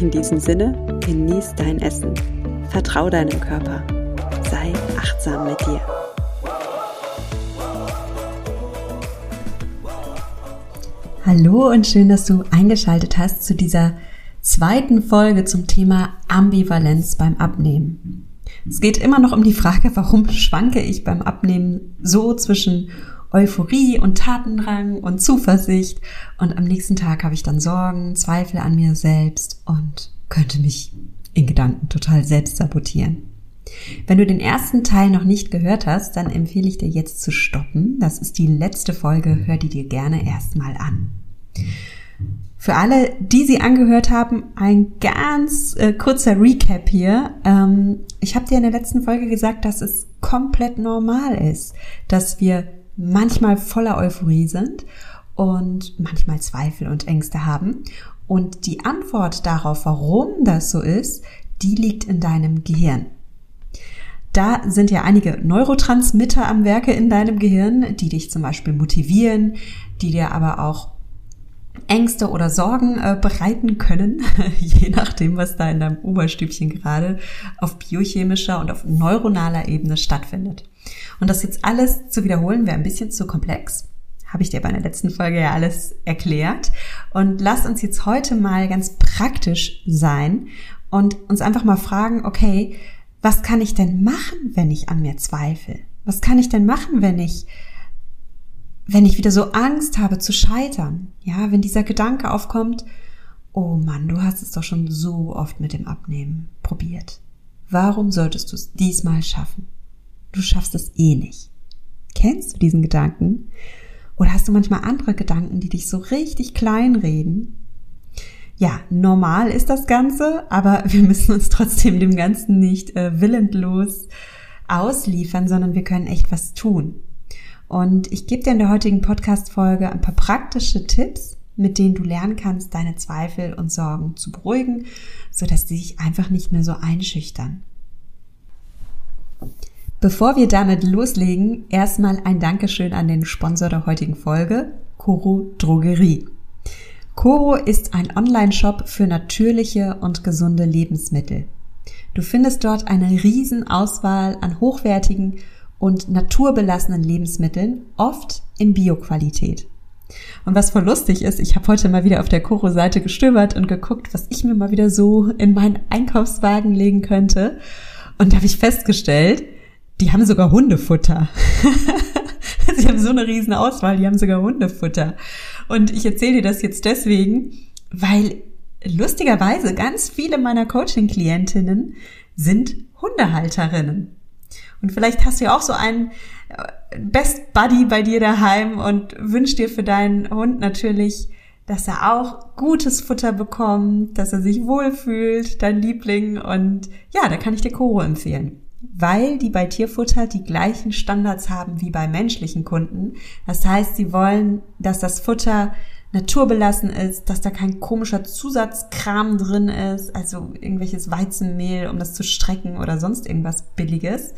In diesem Sinne, genieß dein Essen. Vertrau deinem Körper. Sei achtsam mit dir. Hallo und schön, dass du eingeschaltet hast zu dieser zweiten Folge zum Thema Ambivalenz beim Abnehmen. Es geht immer noch um die Frage, warum schwanke ich beim Abnehmen so zwischen Euphorie und Tatendrang und Zuversicht und am nächsten Tag habe ich dann Sorgen, Zweifel an mir selbst und könnte mich in Gedanken total selbst sabotieren. Wenn du den ersten Teil noch nicht gehört hast, dann empfehle ich dir jetzt zu stoppen. Das ist die letzte Folge, hör die dir gerne erstmal an. Für alle, die sie angehört haben, ein ganz äh, kurzer Recap hier. Ähm, ich habe dir in der letzten Folge gesagt, dass es komplett normal ist, dass wir manchmal voller Euphorie sind und manchmal Zweifel und Ängste haben. Und die Antwort darauf, warum das so ist, die liegt in deinem Gehirn. Da sind ja einige Neurotransmitter am Werke in deinem Gehirn, die dich zum Beispiel motivieren, die dir aber auch Ängste oder Sorgen äh, bereiten können, je nachdem, was da in deinem Oberstübchen gerade auf biochemischer und auf neuronaler Ebene stattfindet. Und das jetzt alles zu wiederholen wäre ein bisschen zu komplex. Habe ich dir bei der letzten Folge ja alles erklärt. Und lass uns jetzt heute mal ganz praktisch sein und uns einfach mal fragen, okay, was kann ich denn machen, wenn ich an mir zweifle? Was kann ich denn machen, wenn ich wenn ich wieder so Angst habe zu scheitern, ja, wenn dieser Gedanke aufkommt, oh Mann, du hast es doch schon so oft mit dem Abnehmen probiert. Warum solltest du es diesmal schaffen? Du schaffst es eh nicht. Kennst du diesen Gedanken? Oder hast du manchmal andere Gedanken, die dich so richtig klein reden? Ja, normal ist das Ganze, aber wir müssen uns trotzdem dem Ganzen nicht äh, willentlos ausliefern, sondern wir können echt was tun. Und ich gebe dir in der heutigen Podcast-Folge ein paar praktische Tipps, mit denen du lernen kannst, deine Zweifel und Sorgen zu beruhigen, sodass sie sich einfach nicht mehr so einschüchtern. Bevor wir damit loslegen, erstmal ein Dankeschön an den Sponsor der heutigen Folge, Coro Drogerie. Coro ist ein Online-Shop für natürliche und gesunde Lebensmittel. Du findest dort eine riesen Auswahl an hochwertigen und naturbelassenen Lebensmitteln, oft in Bioqualität. Und was voll lustig ist, ich habe heute mal wieder auf der Koro-Seite gestöbert und geguckt, was ich mir mal wieder so in meinen Einkaufswagen legen könnte. Und da habe ich festgestellt, die haben sogar Hundefutter. Sie haben so eine riesen Auswahl, die haben sogar Hundefutter. Und ich erzähle dir das jetzt deswegen, weil lustigerweise ganz viele meiner Coaching-Klientinnen sind Hundehalterinnen. Und vielleicht hast du ja auch so einen äh, Best Buddy bei dir daheim und wünschst dir für deinen Hund natürlich, dass er auch gutes Futter bekommt, dass er sich wohlfühlt, dein Liebling. Und ja, da kann ich dir Koro empfehlen. Weil die bei Tierfutter die gleichen Standards haben wie bei menschlichen Kunden. Das heißt, sie wollen, dass das Futter naturbelassen ist, dass da kein komischer Zusatzkram drin ist, also irgendwelches Weizenmehl, um das zu strecken oder sonst irgendwas Billiges.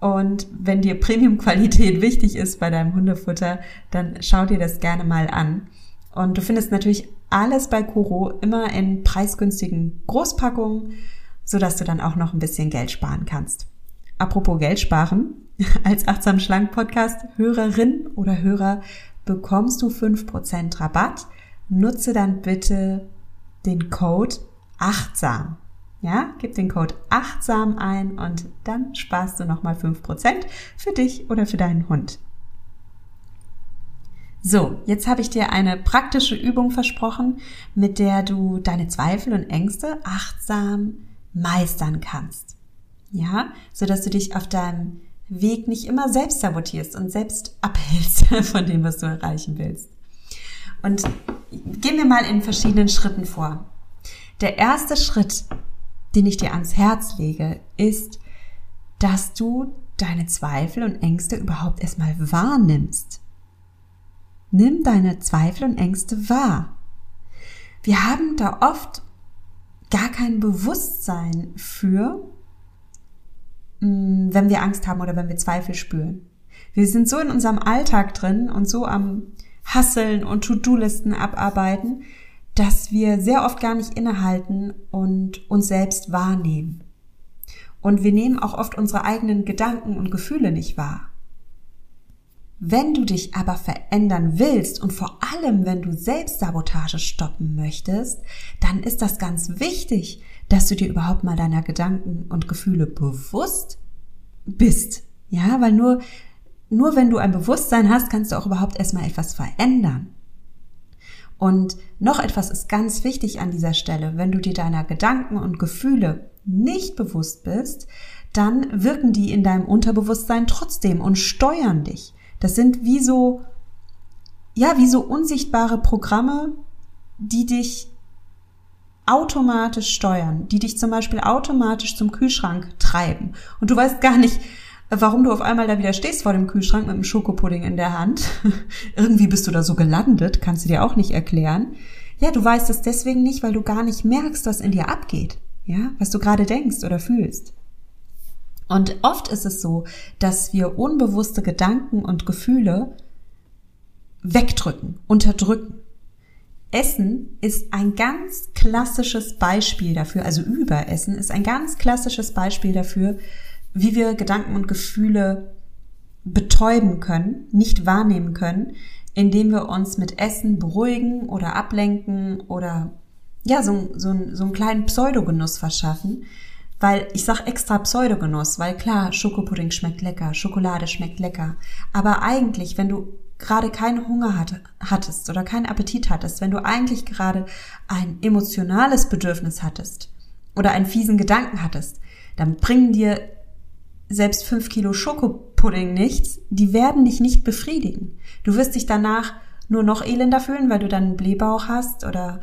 Und wenn dir Premium-Qualität wichtig ist bei deinem Hundefutter, dann schau dir das gerne mal an. Und du findest natürlich alles bei Kuro immer in preisgünstigen Großpackungen, sodass du dann auch noch ein bisschen Geld sparen kannst. Apropos Geld sparen, als Achtsam Schlank Podcast Hörerin oder Hörer bekommst du 5% Rabatt. Nutze dann bitte den Code achtsam. Ja, gib den Code achtsam ein und dann sparst du nochmal 5% für dich oder für deinen Hund. So, jetzt habe ich dir eine praktische Übung versprochen, mit der du deine Zweifel und Ängste achtsam meistern kannst. Ja, so dass du dich auf deinem Weg nicht immer selbst sabotierst und selbst abhältst von dem, was du erreichen willst. Und gehen wir mal in verschiedenen Schritten vor. Der erste Schritt den ich dir ans Herz lege, ist, dass du deine Zweifel und Ängste überhaupt erstmal wahrnimmst. Nimm deine Zweifel und Ängste wahr. Wir haben da oft gar kein Bewusstsein für, mm, wenn wir Angst haben oder wenn wir Zweifel spüren. Wir sind so in unserem Alltag drin und so am Hasseln und To-Do-Listen abarbeiten, dass wir sehr oft gar nicht innehalten und uns selbst wahrnehmen. Und wir nehmen auch oft unsere eigenen Gedanken und Gefühle nicht wahr. Wenn du dich aber verändern willst und vor allem, wenn du Selbstsabotage stoppen möchtest, dann ist das ganz wichtig, dass du dir überhaupt mal deiner Gedanken und Gefühle bewusst bist. Ja, weil nur, nur wenn du ein Bewusstsein hast, kannst du auch überhaupt erstmal etwas verändern. Und noch etwas ist ganz wichtig an dieser Stelle. Wenn du dir deiner Gedanken und Gefühle nicht bewusst bist, dann wirken die in deinem Unterbewusstsein trotzdem und steuern dich. Das sind wie so, ja, wie so unsichtbare Programme, die dich automatisch steuern, die dich zum Beispiel automatisch zum Kühlschrank treiben. Und du weißt gar nicht, warum du auf einmal da wieder stehst vor dem Kühlschrank mit einem Schokopudding in der Hand. Irgendwie bist du da so gelandet, kannst du dir auch nicht erklären. Ja, du weißt es deswegen nicht, weil du gar nicht merkst, was in dir abgeht. Ja, was du gerade denkst oder fühlst. Und oft ist es so, dass wir unbewusste Gedanken und Gefühle wegdrücken, unterdrücken. Essen ist ein ganz klassisches Beispiel dafür, also Überessen ist ein ganz klassisches Beispiel dafür, wie wir Gedanken und Gefühle betäuben können, nicht wahrnehmen können, indem wir uns mit Essen beruhigen oder ablenken oder ja, so, so, so einen kleinen Pseudogenuss verschaffen, weil ich sag extra Pseudogenuss, weil klar, Schokopudding schmeckt lecker, Schokolade schmeckt lecker. Aber eigentlich, wenn du gerade keinen Hunger hattest oder keinen Appetit hattest, wenn du eigentlich gerade ein emotionales Bedürfnis hattest oder einen fiesen Gedanken hattest, dann bringen dir selbst fünf Kilo Schokopudding nichts, die werden dich nicht befriedigen. Du wirst dich danach nur noch elender fühlen, weil du dann einen Blähbauch hast oder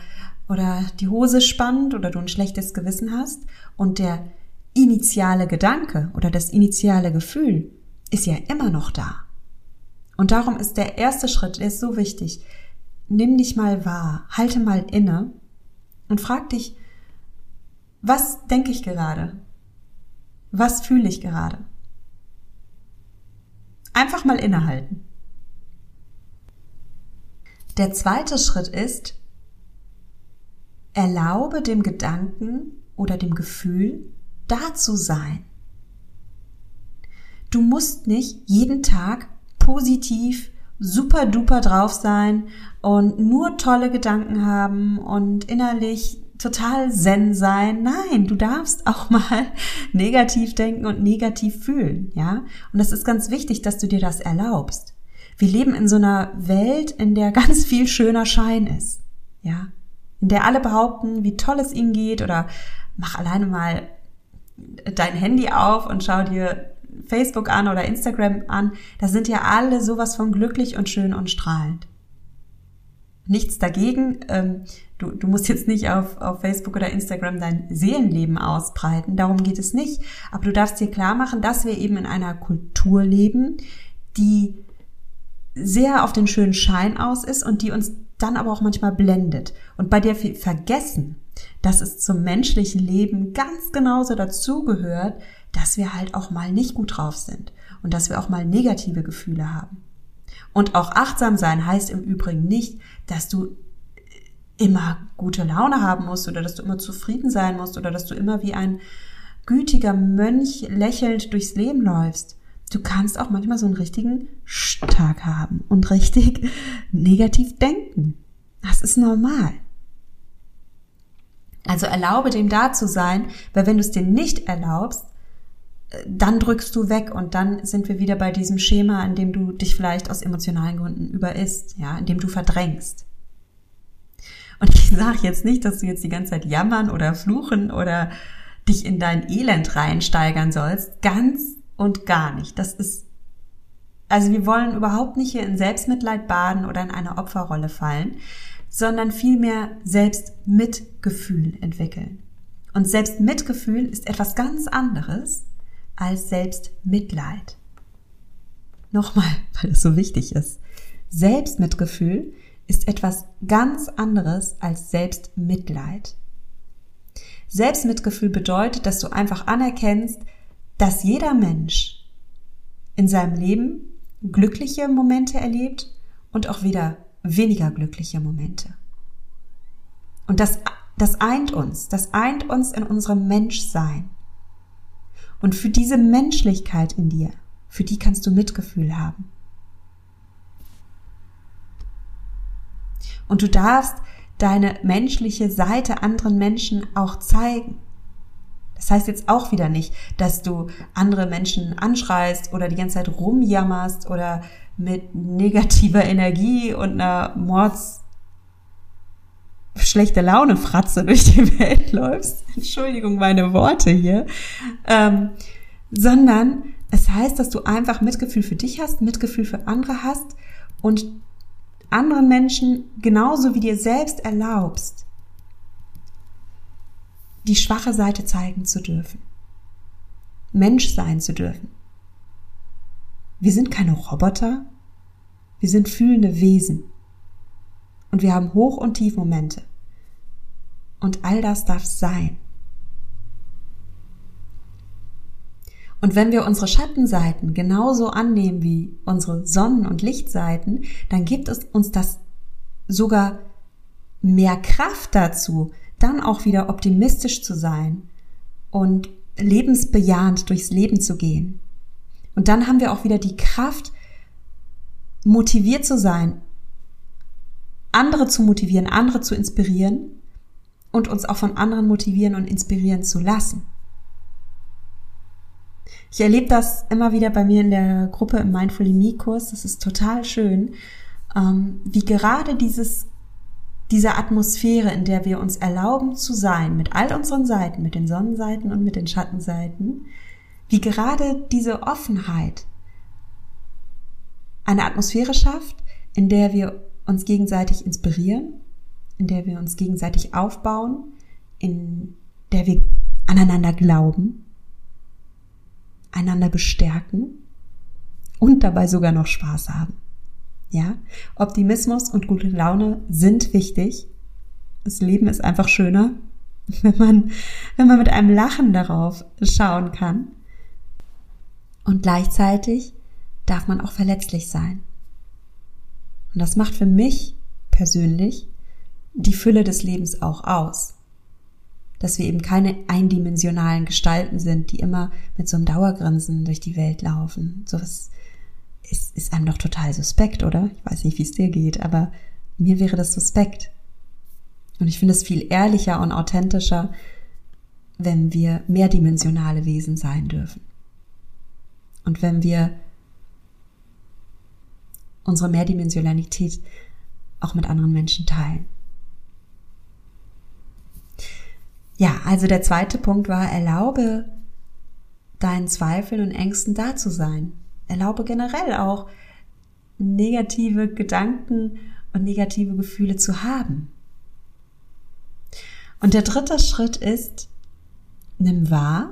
oder die Hose spannt oder du ein schlechtes Gewissen hast und der initiale Gedanke oder das initiale Gefühl ist ja immer noch da. Und darum ist der erste Schritt, der ist so wichtig. Nimm dich mal wahr, halte mal inne und frag dich, was denke ich gerade? Was fühle ich gerade? Einfach mal innehalten. Der zweite Schritt ist, Erlaube dem Gedanken oder dem Gefühl, da zu sein. Du musst nicht jeden Tag positiv, super duper drauf sein und nur tolle Gedanken haben und innerlich total zen sein. Nein, du darfst auch mal negativ denken und negativ fühlen, ja? Und das ist ganz wichtig, dass du dir das erlaubst. Wir leben in so einer Welt, in der ganz viel schöner Schein ist, ja? In der alle behaupten, wie toll es ihnen geht oder mach alleine mal dein Handy auf und schau dir Facebook an oder Instagram an. Da sind ja alle sowas von glücklich und schön und strahlend. Nichts dagegen. Ähm, du, du musst jetzt nicht auf, auf Facebook oder Instagram dein Seelenleben ausbreiten. Darum geht es nicht. Aber du darfst dir klar machen, dass wir eben in einer Kultur leben, die sehr auf den schönen Schein aus ist und die uns dann aber auch manchmal blendet und bei der wir vergessen, dass es zum menschlichen Leben ganz genauso dazugehört, dass wir halt auch mal nicht gut drauf sind und dass wir auch mal negative Gefühle haben. Und auch achtsam sein heißt im Übrigen nicht, dass du immer gute Laune haben musst oder dass du immer zufrieden sein musst oder dass du immer wie ein gütiger Mönch lächelnd durchs Leben läufst. Du kannst auch manchmal so einen richtigen Tag haben und richtig negativ denken. Das ist normal. Also erlaube dem da zu sein, weil wenn du es dir nicht erlaubst, äh, dann drückst du weg und dann sind wir wieder bei diesem Schema, in dem du dich vielleicht aus emotionalen Gründen überisst, ja, in dem du verdrängst. Und ich sage jetzt nicht, dass du jetzt die ganze Zeit jammern oder fluchen oder dich in dein Elend reinsteigern sollst. Ganz und gar nicht. Das ist, also wir wollen überhaupt nicht hier in Selbstmitleid baden oder in eine Opferrolle fallen, sondern vielmehr Selbstmitgefühl entwickeln. Und Selbstmitgefühl ist etwas ganz anderes als Selbstmitleid. Nochmal, weil es so wichtig ist. Selbstmitgefühl ist etwas ganz anderes als Selbstmitleid. Selbstmitgefühl bedeutet, dass du einfach anerkennst, dass jeder Mensch in seinem Leben glückliche Momente erlebt und auch wieder weniger glückliche Momente. Und das, das eint uns, das eint uns in unserem Menschsein. Und für diese Menschlichkeit in dir, für die kannst du Mitgefühl haben. Und du darfst deine menschliche Seite anderen Menschen auch zeigen. Das heißt jetzt auch wieder nicht, dass du andere Menschen anschreist oder die ganze Zeit rumjammerst oder mit negativer Energie und einer Mords schlechte Laune Fratze durch die Welt läufst. Entschuldigung meine Worte hier. Ähm, sondern es heißt, dass du einfach Mitgefühl für dich hast, Mitgefühl für andere hast und anderen Menschen genauso wie dir selbst erlaubst, die schwache Seite zeigen zu dürfen. Mensch sein zu dürfen. Wir sind keine Roboter, wir sind fühlende Wesen. Und wir haben Hoch- und Tiefmomente. Und all das darf sein. Und wenn wir unsere Schattenseiten genauso annehmen wie unsere Sonnen- und Lichtseiten, dann gibt es uns das sogar mehr Kraft dazu, dann auch wieder optimistisch zu sein und lebensbejahend durchs Leben zu gehen. Und dann haben wir auch wieder die Kraft, motiviert zu sein, andere zu motivieren, andere zu inspirieren und uns auch von anderen motivieren und inspirieren zu lassen. Ich erlebe das immer wieder bei mir in der Gruppe im Mindfully Me Kurs. Das ist total schön, ähm, wie gerade dieses, diese Atmosphäre, in der wir uns erlauben zu sein, mit all unseren Seiten, mit den Sonnenseiten und mit den Schattenseiten, wie gerade diese Offenheit eine Atmosphäre schafft, in der wir uns gegenseitig inspirieren, in der wir uns gegenseitig aufbauen, in der wir aneinander glauben einander bestärken und dabei sogar noch Spaß haben. Ja, Optimismus und gute Laune sind wichtig. Das Leben ist einfach schöner, wenn man, wenn man mit einem Lachen darauf schauen kann. Und gleichzeitig darf man auch verletzlich sein. Und das macht für mich persönlich die Fülle des Lebens auch aus dass wir eben keine eindimensionalen Gestalten sind, die immer mit so einem Dauergrinsen durch die Welt laufen. Sowas ist, ist einem doch total suspekt, oder? Ich weiß nicht, wie es dir geht, aber mir wäre das suspekt. Und ich finde es viel ehrlicher und authentischer, wenn wir mehrdimensionale Wesen sein dürfen. Und wenn wir unsere Mehrdimensionalität auch mit anderen Menschen teilen. Ja, also der zweite Punkt war, erlaube deinen Zweifeln und Ängsten da zu sein. Erlaube generell auch negative Gedanken und negative Gefühle zu haben. Und der dritte Schritt ist, nimm wahr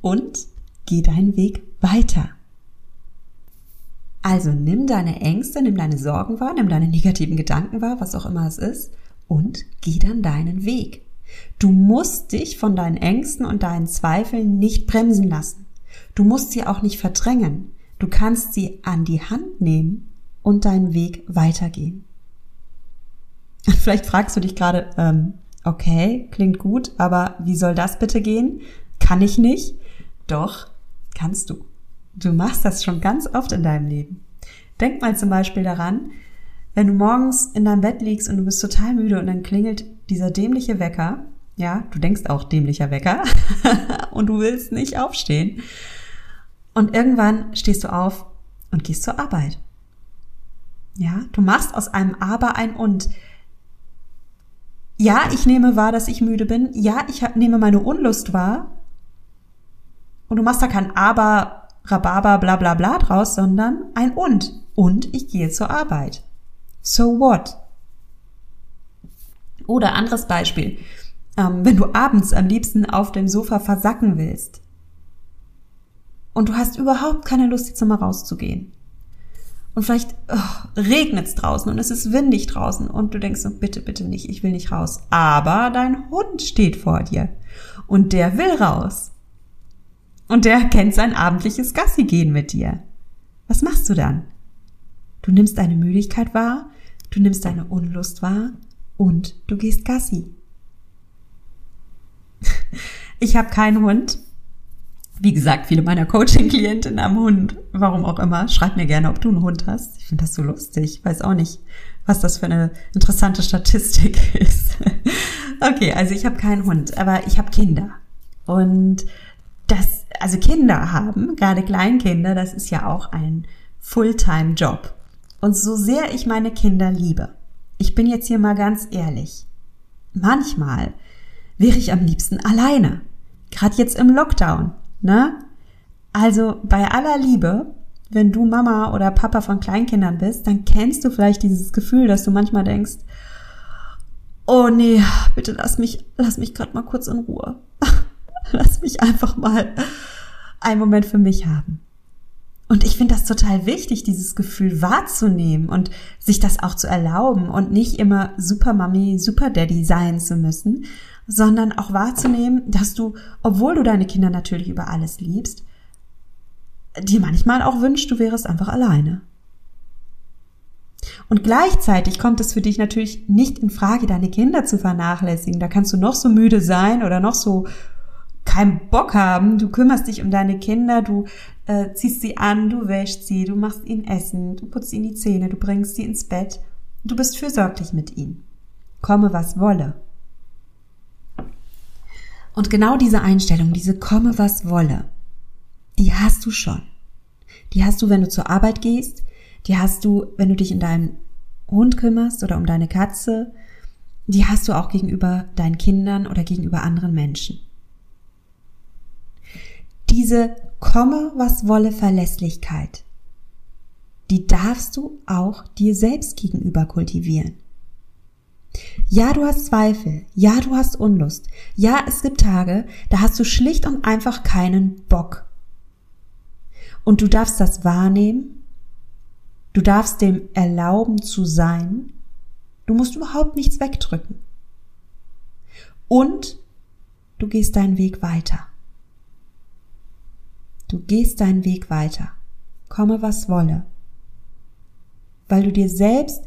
und geh deinen Weg weiter. Also nimm deine Ängste, nimm deine Sorgen wahr, nimm deine negativen Gedanken wahr, was auch immer es ist, und geh dann deinen Weg. Du musst dich von deinen Ängsten und deinen Zweifeln nicht bremsen lassen. Du musst sie auch nicht verdrängen. Du kannst sie an die Hand nehmen und deinen Weg weitergehen. Vielleicht fragst du dich gerade, ähm, okay, klingt gut, aber wie soll das bitte gehen? Kann ich nicht? Doch, kannst du. Du machst das schon ganz oft in deinem Leben. Denk mal zum Beispiel daran, wenn du morgens in deinem Bett liegst und du bist total müde und dann klingelt dieser dämliche Wecker, ja, du denkst auch dämlicher Wecker und du willst nicht aufstehen. Und irgendwann stehst du auf und gehst zur Arbeit. Ja, du machst aus einem Aber ein Und. Ja, ich nehme wahr, dass ich müde bin. Ja, ich nehme meine Unlust wahr. Und du machst da kein Aber, Rhabarber, bla bla bla draus, sondern ein Und. Und ich gehe zur Arbeit. So what? Oder anderes Beispiel. ähm, wenn du abends am liebsten auf dem Sofa versacken willst und du hast überhaupt keine Lust, jetzt mal rauszugehen. Und vielleicht oh, regnet es draußen und es ist windig draußen und du denkst so, bitte, bitte nicht, ich will nicht raus. Aber dein Hund steht vor dir und der will raus. Und der kennt sein abendliches Gassi gehen mit dir. Was machst du dann? Du nimmst deine Müdigkeit wahr, du nimmst deine Unlust wahr und du gehst Gassi. Ich habe keinen Hund. Wie gesagt, viele meiner Coaching-Klientinnen haben Hund. Warum auch immer. Schreib mir gerne, ob du einen Hund hast. Ich finde das so lustig. Ich weiß auch nicht, was das für eine interessante Statistik ist. okay, also ich habe keinen Hund, aber ich habe Kinder. Und das, also Kinder haben, gerade Kleinkinder, das ist ja auch ein Fulltime-Job. Und so sehr ich meine Kinder liebe, ich bin jetzt hier mal ganz ehrlich, manchmal wäre ich am liebsten alleine. Gerade jetzt im Lockdown, ne? Also bei aller Liebe, wenn du Mama oder Papa von Kleinkindern bist, dann kennst du vielleicht dieses Gefühl, dass du manchmal denkst, oh nee, bitte lass mich, lass mich gerade mal kurz in Ruhe. lass mich einfach mal einen Moment für mich haben. Und ich finde das total wichtig, dieses Gefühl wahrzunehmen und sich das auch zu erlauben und nicht immer Super Mami, Super Daddy sein zu müssen, sondern auch wahrzunehmen, dass du, obwohl du deine Kinder natürlich über alles liebst, dir manchmal auch wünscht, du wärst einfach alleine. Und gleichzeitig kommt es für dich natürlich nicht in Frage, deine Kinder zu vernachlässigen. Da kannst du noch so müde sein oder noch so keinen Bock haben. Du kümmerst dich um deine Kinder, du äh, ziehst sie an, du wäschst sie, du machst ihnen Essen, du putzt ihnen die Zähne, du bringst sie ins Bett. Du bist fürsorglich mit ihnen. Komme, was wolle. Und genau diese Einstellung, diese komme, was wolle, die hast du schon. Die hast du, wenn du zur Arbeit gehst, die hast du, wenn du dich in deinem Hund kümmerst oder um deine Katze, die hast du auch gegenüber deinen Kindern oder gegenüber anderen Menschen diese komme, was wolle Verlässlichkeit, die darfst du auch dir selbst gegenüber kultivieren. Ja, du hast Zweifel. Ja, du hast Unlust. Ja, es gibt Tage, da hast du schlicht und einfach keinen Bock. Und du darfst das wahrnehmen. Du darfst dem erlauben zu sein. Du musst überhaupt nichts wegdrücken. Und du gehst deinen Weg weiter. Du gehst deinen Weg weiter, komme was wolle, weil du dir selbst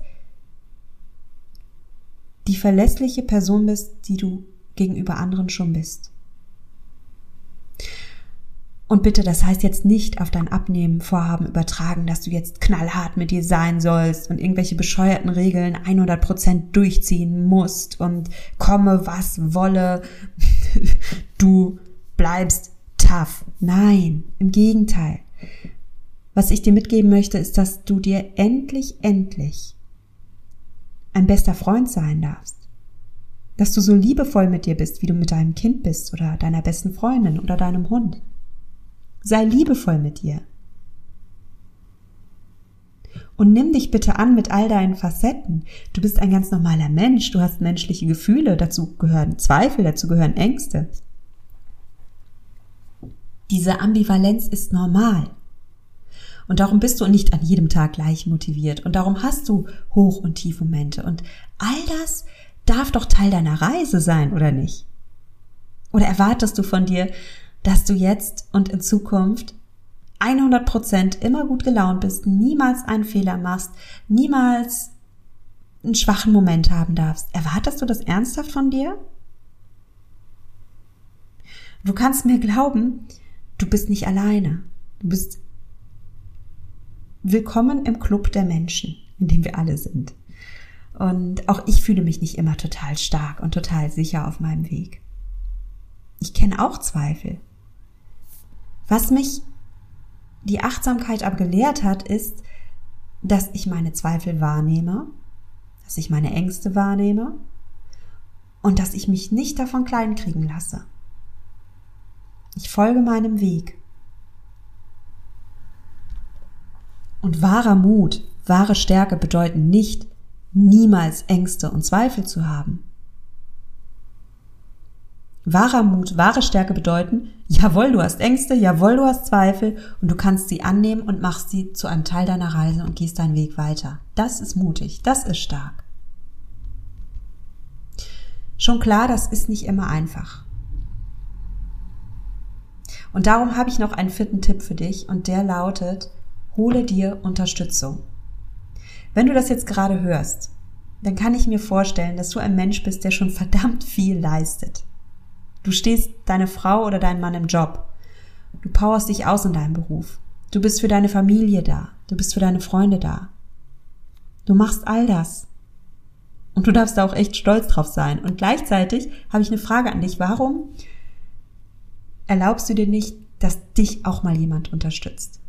die verlässliche Person bist, die du gegenüber anderen schon bist. Und bitte, das heißt jetzt nicht auf dein Abnehmen Vorhaben übertragen, dass du jetzt knallhart mit dir sein sollst und irgendwelche bescheuerten Regeln 100% durchziehen musst und komme was wolle, du bleibst tough. Nein, im Gegenteil. Was ich dir mitgeben möchte, ist, dass du dir endlich, endlich ein bester Freund sein darfst. Dass du so liebevoll mit dir bist, wie du mit deinem Kind bist oder deiner besten Freundin oder deinem Hund. Sei liebevoll mit dir. Und nimm dich bitte an mit all deinen Facetten. Du bist ein ganz normaler Mensch, du hast menschliche Gefühle, dazu gehören Zweifel, dazu gehören Ängste. Diese Ambivalenz ist normal. Und darum bist du nicht an jedem Tag gleich motiviert. Und darum hast du Hoch- und Tiefmomente. Und all das darf doch Teil deiner Reise sein, oder nicht? Oder erwartest du von dir, dass du jetzt und in Zukunft 100 Prozent immer gut gelaunt bist, niemals einen Fehler machst, niemals einen schwachen Moment haben darfst? Erwartest du das ernsthaft von dir? Du kannst mir glauben, Du bist nicht alleine. Du bist willkommen im Club der Menschen, in dem wir alle sind. Und auch ich fühle mich nicht immer total stark und total sicher auf meinem Weg. Ich kenne auch Zweifel. Was mich die Achtsamkeit aber gelehrt hat, ist, dass ich meine Zweifel wahrnehme, dass ich meine Ängste wahrnehme und dass ich mich nicht davon kleinkriegen lasse. Ich folge meinem Weg. Und wahrer Mut, wahre Stärke bedeuten nicht, niemals Ängste und Zweifel zu haben. Wahrer Mut, wahre Stärke bedeuten, jawohl, du hast Ängste, jawohl, du hast Zweifel und du kannst sie annehmen und machst sie zu einem Teil deiner Reise und gehst deinen Weg weiter. Das ist mutig, das ist stark. Schon klar, das ist nicht immer einfach. Und darum habe ich noch einen vierten Tipp für dich und der lautet, hole dir Unterstützung. Wenn du das jetzt gerade hörst, dann kann ich mir vorstellen, dass du ein Mensch bist, der schon verdammt viel leistet. Du stehst deine Frau oder deinen Mann im Job. Du powerst dich aus in deinem Beruf. Du bist für deine Familie da. Du bist für deine Freunde da. Du machst all das. Und du darfst da auch echt stolz drauf sein. Und gleichzeitig habe ich eine Frage an dich. Warum erlaubst du dir nicht, dass dich auch mal jemand unterstützt?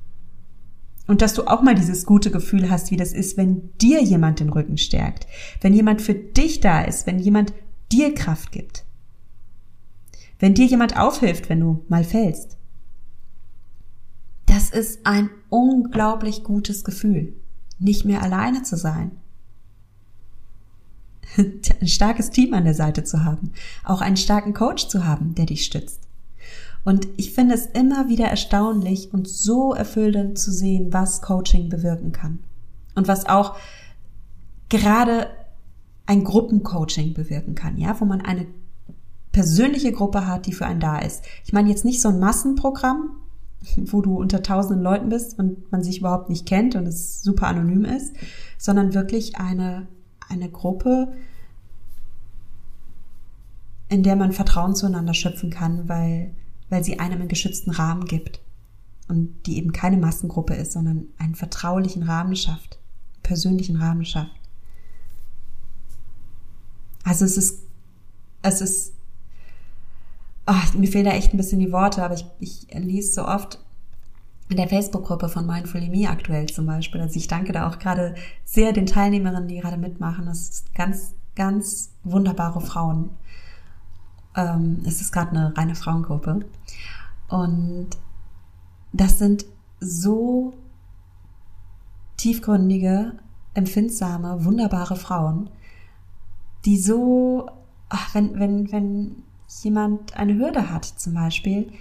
Und dass du auch mal dieses gute Gefühl hast, wie das ist, wenn dir jemand den Rücken stärkt, wenn jemand für dich da ist, wenn jemand dir Kraft gibt. Wenn dir jemand aufhilft, wenn du mal fällst. Das ist ein unglaublich gutes Gefühl, nicht mehr alleine zu sein. Ein starkes Team an der Seite zu haben, auch einen starken Coach zu haben, der dich stützt. Und ich finde es immer wieder erstaunlich und so erfüllend zu sehen, was Coaching bewirken kann. Und was auch gerade ein Gruppencoaching bewirken kann, ja, wo man eine persönliche Gruppe hat, die für einen da ist. Ich meine jetzt nicht so ein Massenprogramm, wo du unter tausenden Leuten bist und man sich überhaupt nicht kennt und es super anonym ist, sondern wirklich eine, eine Gruppe, in der man Vertrauen zueinander schöpfen kann, weil weil sie einem einen geschützten Rahmen gibt und die eben keine Massengruppe ist, sondern einen vertraulichen Rahmen schafft, persönlichen Rahmen schafft. Also es ist, es ist, oh, mir fehlen da echt ein bisschen die Worte, aber ich, ich lese so oft in der Facebook-Gruppe von Mindfully Me aktuell zum Beispiel. Also ich danke da auch gerade sehr den Teilnehmerinnen, die gerade mitmachen. Das ist ganz, ganz wunderbare Frauen. Ähm, es ist gerade eine reine Frauengruppe. Und das sind so tiefgründige, empfindsame, wunderbare Frauen, die so, ach, wenn, wenn, wenn jemand eine Hürde hat zum Beispiel,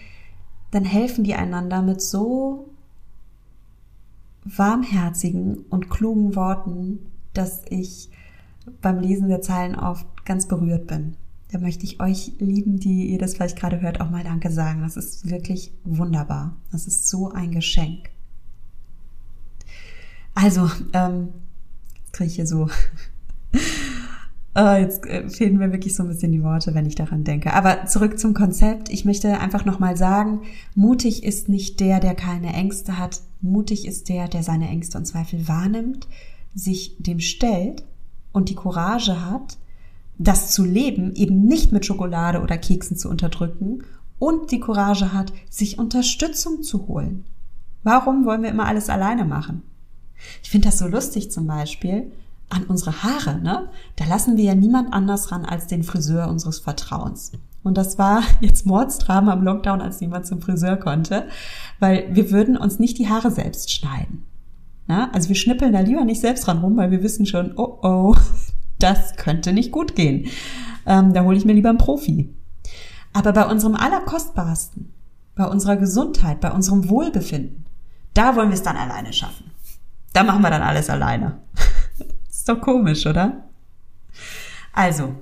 dann helfen die einander mit so warmherzigen und klugen Worten, dass ich beim Lesen der Zeilen oft ganz berührt bin. Da möchte ich euch lieben, die ihr das vielleicht gerade hört, auch mal Danke sagen. Das ist wirklich wunderbar. Das ist so ein Geschenk. Also, ähm, jetzt kriege ich hier so. äh, jetzt äh, fehlen mir wirklich so ein bisschen die Worte, wenn ich daran denke. Aber zurück zum Konzept. Ich möchte einfach nochmal sagen, mutig ist nicht der, der keine Ängste hat. Mutig ist der, der seine Ängste und Zweifel wahrnimmt, sich dem stellt und die Courage hat, das zu leben, eben nicht mit Schokolade oder Keksen zu unterdrücken und die Courage hat, sich Unterstützung zu holen. Warum wollen wir immer alles alleine machen? Ich finde das so lustig zum Beispiel an unsere Haare, ne? Da lassen wir ja niemand anders ran als den Friseur unseres Vertrauens. Und das war jetzt Mordsdrama im Lockdown, als niemand zum Friseur konnte, weil wir würden uns nicht die Haare selbst schneiden. Ja, also wir schnippeln da lieber nicht selbst dran rum, weil wir wissen schon, oh oh, das könnte nicht gut gehen. Ähm, da hole ich mir lieber einen Profi. Aber bei unserem Allerkostbarsten, bei unserer Gesundheit, bei unserem Wohlbefinden, da wollen wir es dann alleine schaffen. Da machen wir dann alles alleine. ist doch komisch, oder? Also,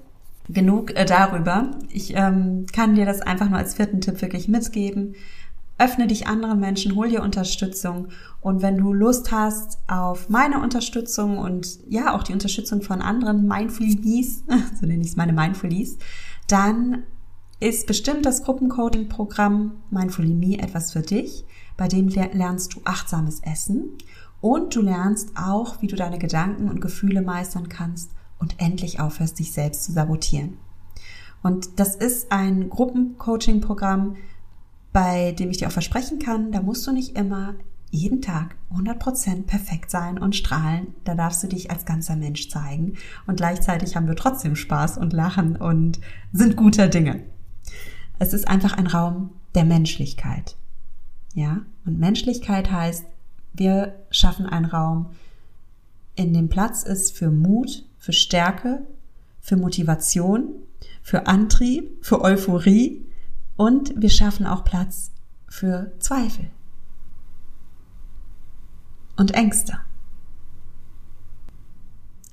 genug äh, darüber. Ich ähm, kann dir das einfach nur als vierten Tipp wirklich mitgeben öffne dich anderen Menschen, hol dir Unterstützung. Und wenn du Lust hast auf meine Unterstützung und ja, auch die Unterstützung von anderen Mindfullies, so nenne ich es meine Mindfullies, dann ist bestimmt das Gruppencoding-Programm Mindfully Me etwas für dich. Bei dem lernst du achtsames Essen und du lernst auch, wie du deine Gedanken und Gefühle meistern kannst und endlich aufhörst, dich selbst zu sabotieren. Und das ist ein Gruppencoaching-Programm, bei dem ich dir auch versprechen kann, da musst du nicht immer jeden Tag 100% perfekt sein und strahlen. Da darfst du dich als ganzer Mensch zeigen. Und gleichzeitig haben wir trotzdem Spaß und lachen und sind guter Dinge. Es ist einfach ein Raum der Menschlichkeit. Ja? Und Menschlichkeit heißt, wir schaffen einen Raum, in dem Platz ist für Mut, für Stärke, für Motivation für Antrieb, für Euphorie und wir schaffen auch Platz für Zweifel und Ängste.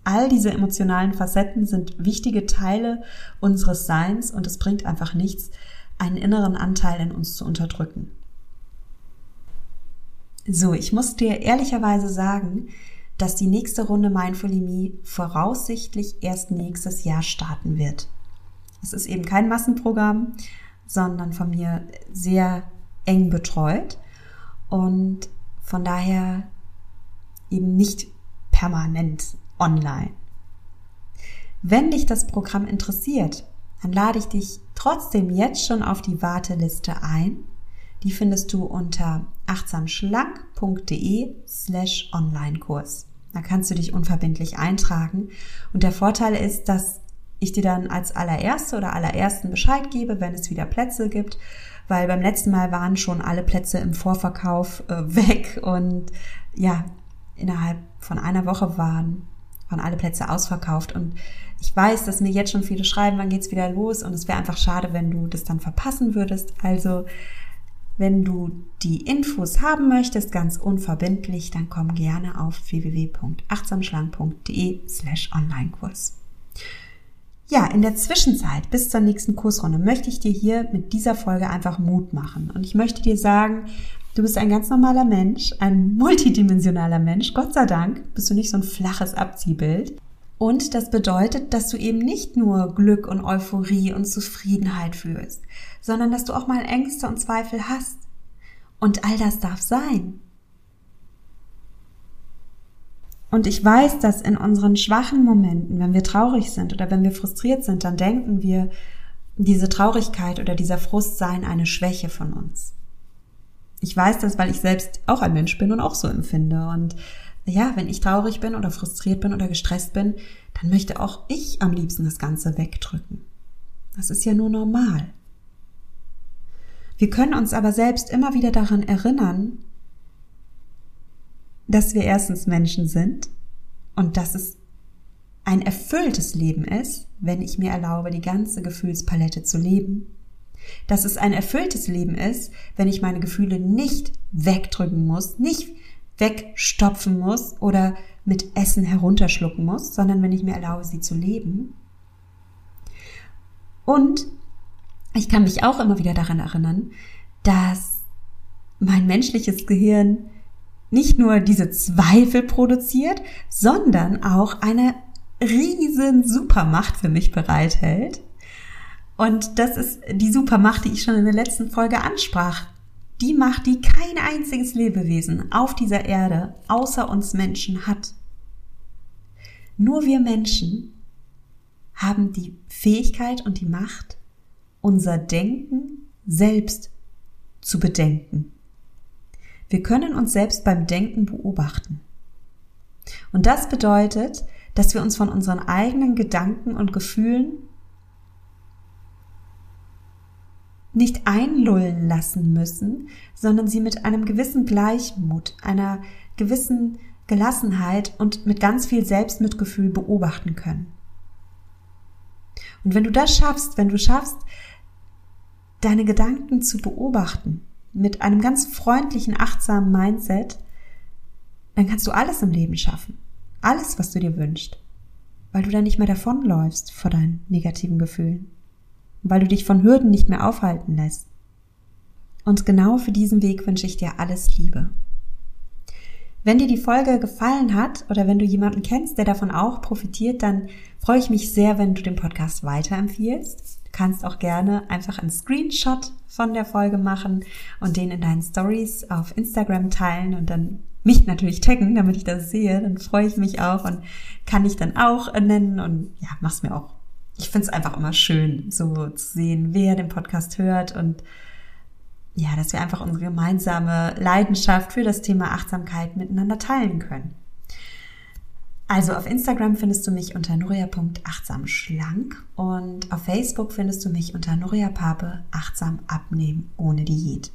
All diese emotionalen Facetten sind wichtige Teile unseres Seins und es bringt einfach nichts, einen inneren Anteil in uns zu unterdrücken. So, ich muss dir ehrlicherweise sagen, dass die nächste Runde Mindfully voraussichtlich erst nächstes Jahr starten wird. Es ist eben kein Massenprogramm, sondern von mir sehr eng betreut und von daher eben nicht permanent online. Wenn dich das Programm interessiert, dann lade ich dich trotzdem jetzt schon auf die Warteliste ein. Die findest du unter achtsamschlank.de slash Online-Kurs. Da kannst du dich unverbindlich eintragen. Und der Vorteil ist, dass ich dir dann als allererste oder allerersten Bescheid gebe, wenn es wieder Plätze gibt, weil beim letzten Mal waren schon alle Plätze im Vorverkauf äh, weg und ja, innerhalb von einer Woche waren waren alle Plätze ausverkauft. Und ich weiß, dass mir jetzt schon viele schreiben, wann geht's wieder los? Und es wäre einfach schade, wenn du das dann verpassen würdest. Also, wenn du die Infos haben möchtest, ganz unverbindlich, dann komm gerne auf www.achtsamschlank.de slash Online-Kurs. Ja, in der Zwischenzeit bis zur nächsten Kursrunde möchte ich dir hier mit dieser Folge einfach Mut machen. Und ich möchte dir sagen, Du bist ein ganz normaler Mensch, ein multidimensionaler Mensch. Gott sei Dank bist du nicht so ein flaches Abziehbild. Und das bedeutet, dass du eben nicht nur Glück und Euphorie und Zufriedenheit fühlst, sondern dass du auch mal Ängste und Zweifel hast. Und all das darf sein. Und ich weiß, dass in unseren schwachen Momenten, wenn wir traurig sind oder wenn wir frustriert sind, dann denken wir, diese Traurigkeit oder dieser Frust seien eine Schwäche von uns. Ich weiß das, weil ich selbst auch ein Mensch bin und auch so empfinde. Und ja, wenn ich traurig bin oder frustriert bin oder gestresst bin, dann möchte auch ich am liebsten das Ganze wegdrücken. Das ist ja nur normal. Wir können uns aber selbst immer wieder daran erinnern, dass wir erstens Menschen sind und dass es ein erfülltes Leben ist, wenn ich mir erlaube, die ganze Gefühlspalette zu leben dass es ein erfülltes Leben ist, wenn ich meine Gefühle nicht wegdrücken muss, nicht wegstopfen muss oder mit Essen herunterschlucken muss, sondern wenn ich mir erlaube, sie zu leben. Und ich kann mich auch immer wieder daran erinnern, dass mein menschliches Gehirn nicht nur diese Zweifel produziert, sondern auch eine riesen Supermacht für mich bereithält, und das ist die Supermacht, die ich schon in der letzten Folge ansprach. Die Macht, die kein einziges Lebewesen auf dieser Erde außer uns Menschen hat. Nur wir Menschen haben die Fähigkeit und die Macht, unser Denken selbst zu bedenken. Wir können uns selbst beim Denken beobachten. Und das bedeutet, dass wir uns von unseren eigenen Gedanken und Gefühlen nicht einlullen lassen müssen, sondern sie mit einem gewissen Gleichmut, einer gewissen Gelassenheit und mit ganz viel Selbstmitgefühl beobachten können. Und wenn du das schaffst, wenn du schaffst, deine Gedanken zu beobachten, mit einem ganz freundlichen, achtsamen Mindset, dann kannst du alles im Leben schaffen. Alles, was du dir wünschst. Weil du dann nicht mehr davonläufst vor deinen negativen Gefühlen weil du dich von Hürden nicht mehr aufhalten lässt. Und genau für diesen Weg wünsche ich dir alles Liebe. Wenn dir die Folge gefallen hat oder wenn du jemanden kennst, der davon auch profitiert, dann freue ich mich sehr, wenn du den Podcast weiterempfiehlst. Kannst auch gerne einfach einen Screenshot von der Folge machen und den in deinen Stories auf Instagram teilen und dann mich natürlich taggen, damit ich das sehe. Dann freue ich mich auch und kann ich dann auch nennen und ja, mach's mir auch ich finde es einfach immer schön, so zu sehen, wer den Podcast hört und ja, dass wir einfach unsere gemeinsame Leidenschaft für das Thema Achtsamkeit miteinander teilen können. Also auf Instagram findest du mich unter nuria.achtsamschlank und auf Facebook findest du mich unter Nuria Pape achtsam abnehmen ohne Diät.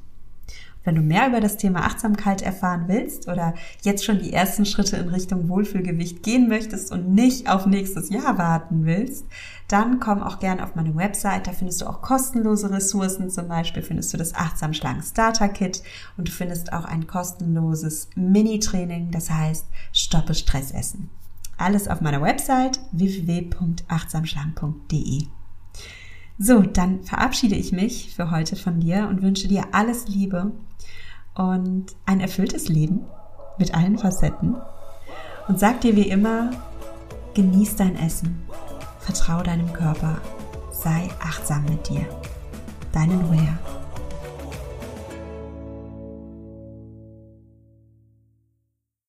Wenn du mehr über das Thema Achtsamkeit erfahren willst oder jetzt schon die ersten Schritte in Richtung Wohlfühlgewicht gehen möchtest und nicht auf nächstes Jahr warten willst, dann komm auch gerne auf meine Website. Da findest du auch kostenlose Ressourcen. Zum Beispiel findest du das Achtsam Schlangen Starter Kit und du findest auch ein kostenloses Mini-Training, das heißt Stoppe Stress essen. Alles auf meiner Website www.achtsamschlangen.de. So, dann verabschiede ich mich für heute von dir und wünsche dir alles Liebe und ein erfülltes Leben mit allen Facetten. Und sag dir wie immer, genieß dein Essen, vertrau deinem Körper, sei achtsam mit dir. Deine Noea.